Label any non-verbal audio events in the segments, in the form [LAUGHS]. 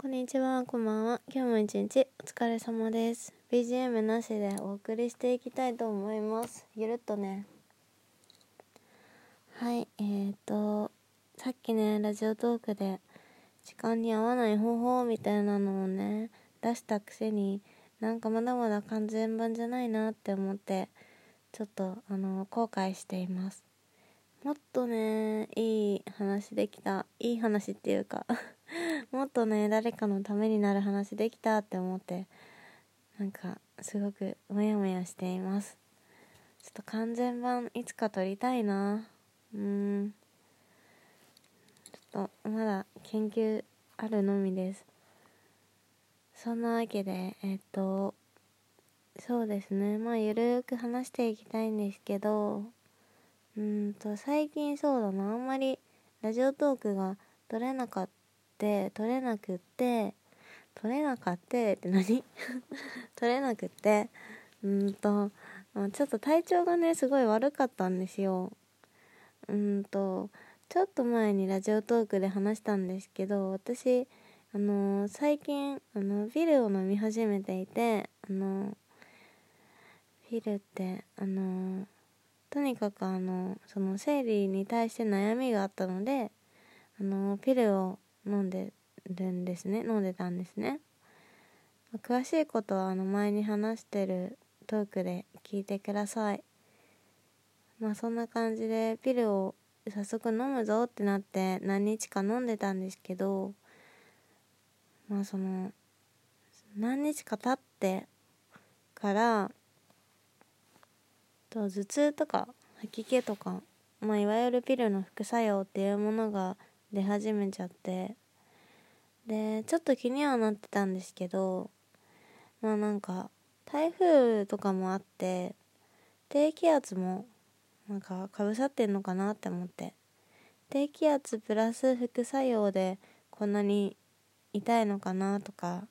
こんにちは、こんばんは。今日も一日お疲れ様です。BGM なしでお送りしていきたいと思います。ゆるっとね。はい、えーと、さっきね、ラジオトークで時間に合わない方法みたいなのをね、出したくせに、なんかまだまだ完全版じゃないなって思って、ちょっと、あの、後悔しています。もっとね、いい話できた。いい話っていうか [LAUGHS] もっとね、誰かのためになる話できたって思って、なんか、すごくモヤモヤしています。ちょっと完全版いつか撮りたいな。うん。ちょっと、まだ研究あるのみです。そんなわけで、えっと、そうですね。まあ、ゆるーく話していきたいんですけど、うんと、最近そうだな。あんまりラジオトークが撮れなかって、撮れなくって、撮れなかってって何？[LAUGHS] 撮れなくって、うんと、ちょっと体調がね、すごい悪かったんですよ。うんと、ちょっと前にラジオトークで話したんですけど、私、あのー最近、あの、ピルを飲み始めていて、あのーピルって、あのーとにかくあの、その生理に対して悩みがあったので、あの、ピルを飲んでるんですね。飲んでたんですね。詳しいことはあの前に話してるトークで聞いてください。まあそんな感じでピルを早速飲むぞってなって何日か飲んでたんですけど、まあその、何日か経ってから、と頭痛とか吐き気とか、まあ、いわゆるピルの副作用っていうものが出始めちゃって。でちょっと気にはなってたんですけどまあなんか台風とかもあって低気圧もなんかかぶさってんのかなって思って。低気圧プラス副作用でこんなに痛いのかなとか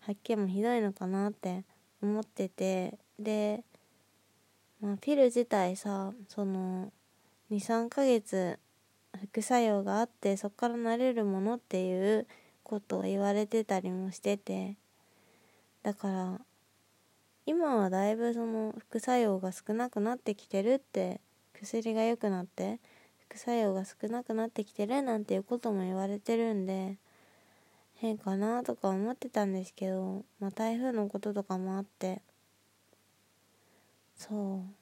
吐き気もひどいのかなって思ってて。でまあ、ピル自体さその23ヶ月副作用があってそこから慣れるものっていうことを言われてたりもしてて。だから今はだいぶその副作用が少なくなってきてるって薬が良くなって副作用が少なくなってきてるなんていうことも言われてるんで変かなとか思ってたんですけど、まあ、台風のこととかもあって。そう。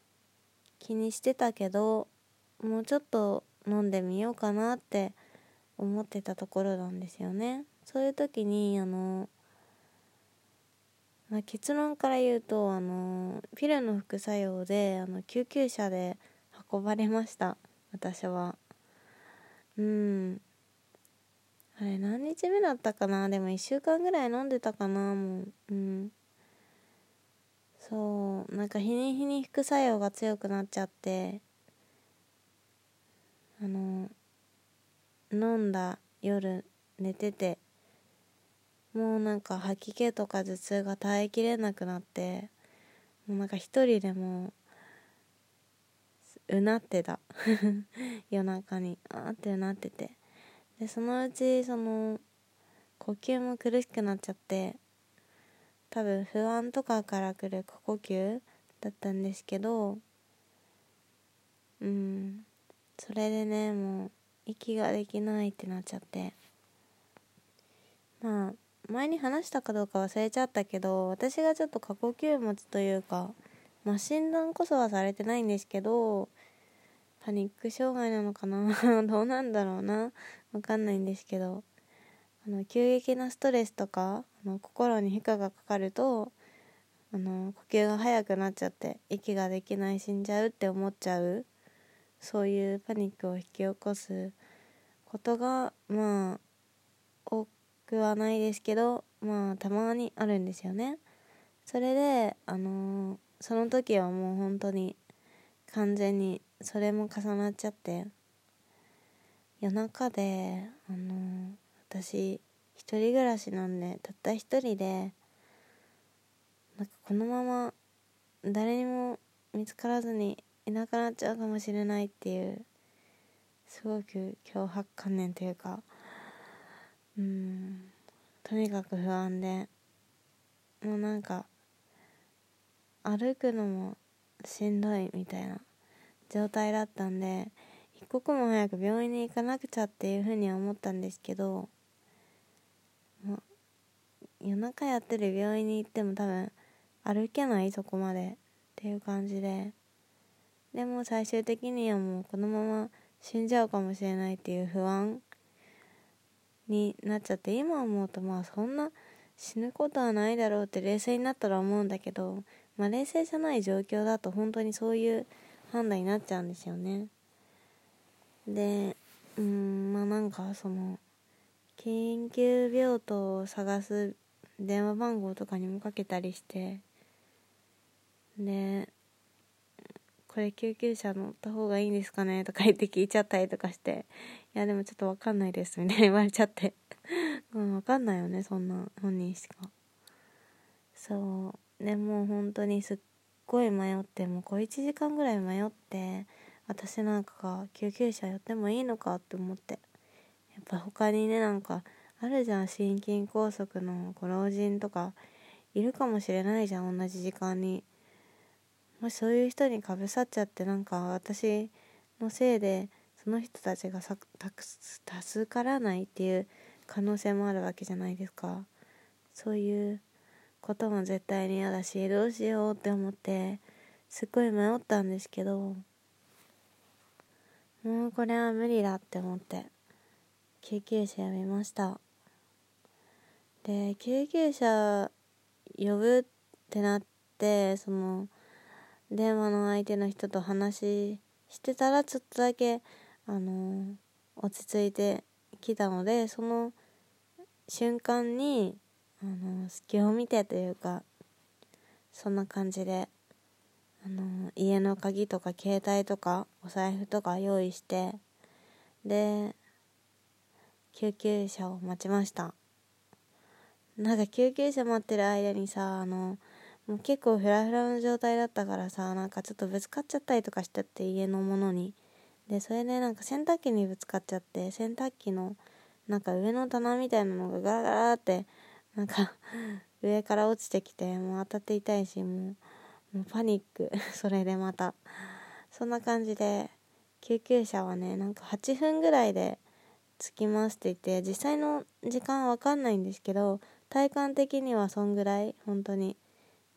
気にしてたけどもうちょっと飲んでみようかなって思ってたところなんですよね。そういう時にあの、まあ、結論から言うとあのピルの副作用であの救急車で運ばれました。私は。うん。あれ何日目だったかな？でも1週間ぐらい飲んでたかな？もう。うん。そう。なんか日に日に副作用が強くなっちゃって。あの飲んだ夜寝ててもうなんか吐き気とか頭痛が耐えきれなくなってもうなんか一人でもうなってた。[LAUGHS] 夜中にあーってうなってて。でそのうちその呼吸も苦しくなっちゃって多分不安とかから来る過呼吸だったんですけどうん。それでねもう息ができないってなっちゃって。まあ前に話したかどうか忘れちゃったけど私がちょっと過呼吸持ちというかまあ診断こそはされてないんですけどパニック障害なのかな？[LAUGHS] どうなんだろうな？わかんないんですけどあの急激なストレスとかあの心に負荷がかかるとあの呼吸が速くなっちゃって息ができない死んじゃうって思っちゃうそういうパニックを引き起こすことがまあ多くはないですけどまあたまにあるんですよね。それであのその時はもう本当に完全にそれも重なっちゃって夜中であの私一人暮らしなんでたった一人でなんかこのまま誰にも見つからずにいなくなっちゃうかもしれないっていうすごく脅迫観念というかうんとにかく不安でもうなんか歩くのもしんどいみたいな状態だったんで一刻も早く病院に行かなくちゃっていうふうには思ったんですけど夜中やってる病院に行っても多分歩けないそこまでっていう感じででも最終的にはもうこのまま死んじゃうかもしれないっていう不安になっちゃって今思うとまあそんな死ぬことはないだろうって冷静になったら思うんだけど、まあ、冷静じゃない状況だと本当にそういう判断になっちゃうんですよね。でうんまあなんかその緊急病棟を探す電話番号とかにもかけたりしてでこれ救急車乗った方がいいんですかね？とか言って聞いちゃったりとかして。いやでもちょっとわかんないですみたいな [LAUGHS] 言われちゃって。[LAUGHS] うんわかんないよねそんな本人しか。そう。でもう本当にすっごい迷ってもう小1時間ぐらい迷って私なんかが救急車寄ってもいいのかって思って。やっぱ他にねなんかあるじゃん心筋梗塞のご老人とかいるかもしれないじゃん同じ時間に。もしそういう人にかぶさっちゃってなんか私のせいでその人たちがさた助からないっていう可能性もあるわけじゃないですか。そういうことも絶対に嫌だしどうしようって思ってすっごい迷ったんですけどもうこれは無理だって思って救急車呼びました。で救急車呼ぶってなってその電話の相手の人と話してたらちょっとだけあの落ち着いてきたのでその瞬間にあの隙を見てというかそんな感じであの家の鍵とか携帯とかお財布とか用意してで救急車を待ちました。なんか救急車待ってる間にさあのもう結構フラフラの状態だったからさなんかちょっとぶつかっちゃったりとかしちゃって家のものに。でそれでなんか洗濯機にぶつかっちゃって洗濯機のなんか上の棚みたいなのがガラガラってなんか [LAUGHS] 上から落ちてきてもう当たって痛いしもうもうパニック。[LAUGHS] それでまた。そんな感じで救急車はねなんか8分ぐらいで着きますって言って実際の時間はわかんないんですけど体感的にはそんぐらい本当に。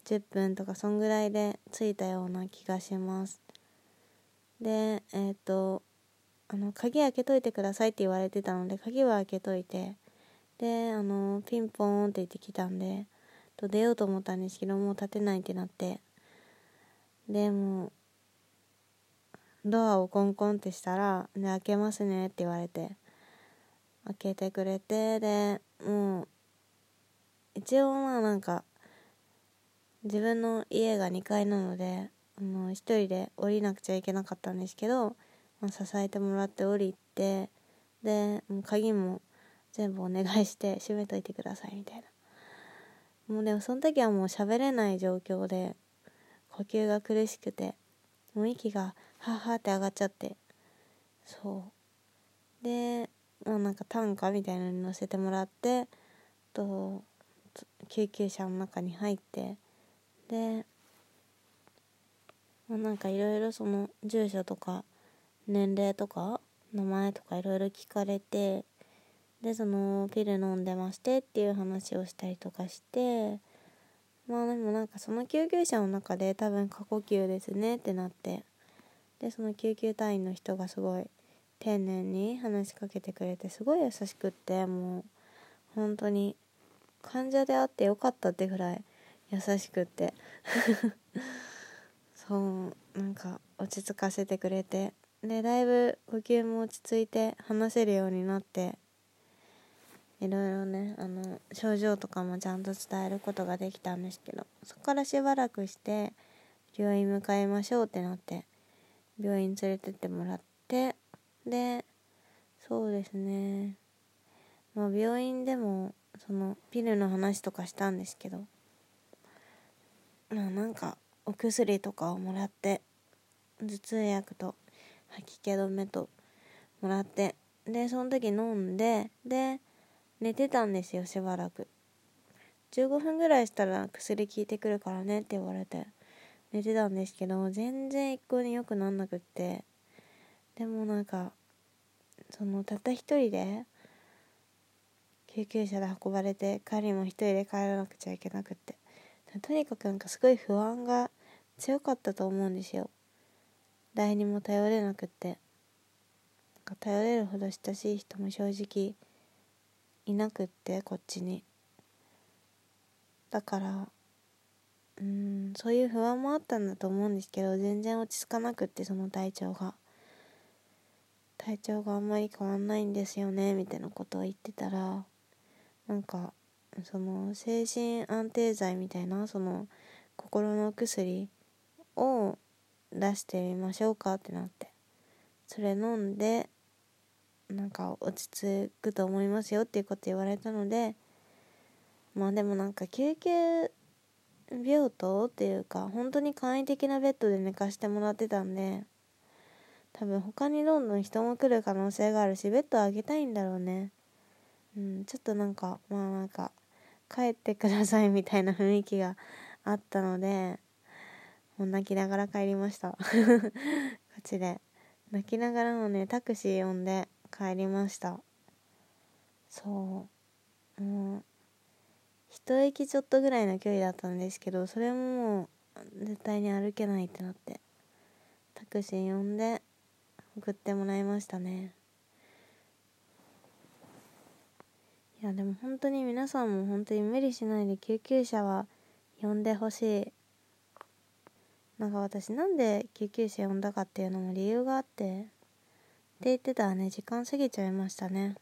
10分とかそんぐらいで着いたような気がします。でえっ、ー、とあの鍵開けといてくださいって言われてたので鍵は開けといてであのピンポーンって言ってきたんでと出ようと思ったんですけどもう立てないってなってでもドアをコンコンってしたら「で開けますね」って言われて開けてくれてでもう一応まあなんか自分の家が2階なのであの1人で降りなくちゃいけなかったんですけど、まあ、支えてもらって降りてでも鍵も全部お願いして閉めといてくださいみたいな。もうでもその時はもう喋れない状況で呼吸が苦しくてもう息がはーはーって上がっちゃってそう。でまあなんか担架みたいなのに乗せてもらってと救急車の中に入ってで、まあ、なんかいろいろその住所とか年齢とか名前とかいろいろ聞かれてでそのピル飲んでましてっていう話をしたりとかしてまあでもなんかその救急車の中で多分過呼吸ですねってなってでその救急隊員の人がすごい丁寧に話しかけてくれてすごい優しくってもう本当に患者であってよかったってぐらい優しくって。[LAUGHS] そうなんか落ち着かせてくれて。でだいぶ呼吸も落ち着いて話せるようになって。いろいろねあの症状とかもちゃんと伝えることができたんですけど。そこからしばらくして病院向かいましょうってなって。病院連れてってもらって。でそうですね。まあ病院でもそのピルの話とかしたんですけど。まあなんかお薬とかをもらって頭痛薬と吐き気止めともらってでその時飲んでで寝てたんですよしばらく。15分ぐらいしたら薬効いてくるからねって言われて。寝てたんですけど全然一向に良くなんなくって。でもなんかそのたった一人で救急車で運ばれて帰りも一人で帰らなくちゃいけなくって。とにかくなんかすごい不安が強かったと思うんですよ。誰にも頼れなくって。なんか頼れるほど親しい人も正直いなくってこっちに。だからうんそういう不安もあったんだと思うんですけど全然落ち着かなくってその体調が。体調があんまり変わんないんですよねみたいなことを言ってたらなんかその精神安定剤みたいなその心の薬を出してみましょうかってなって。それ飲んでなんか落ち着くと思いますよっていうこと言われたのでまあでもなんか救急病棟っていうか本当に簡易的なベッドで寝かしてもらってたんで多分他にどんどん人も来る可能性があるしベッドあげたいんだろうね。うんちょっとなんかまあなんか帰ってくださいみたいな雰囲気があったのでもう泣きながら帰りました。[LAUGHS] こっちで。泣きながらもねタクシー呼んで帰りました。そう。もう一駅ちょっとぐらいの距離だったんですけどそれももう絶対に歩けないってなってタクシー呼んで送ってもらいましたね。いやでも本当に皆さんも本当に無理しないで救急車は呼んでほしい。なんか私なんで救急車呼んだかっていうのも理由があって。って言ってたらね時間過ぎちゃいましたね。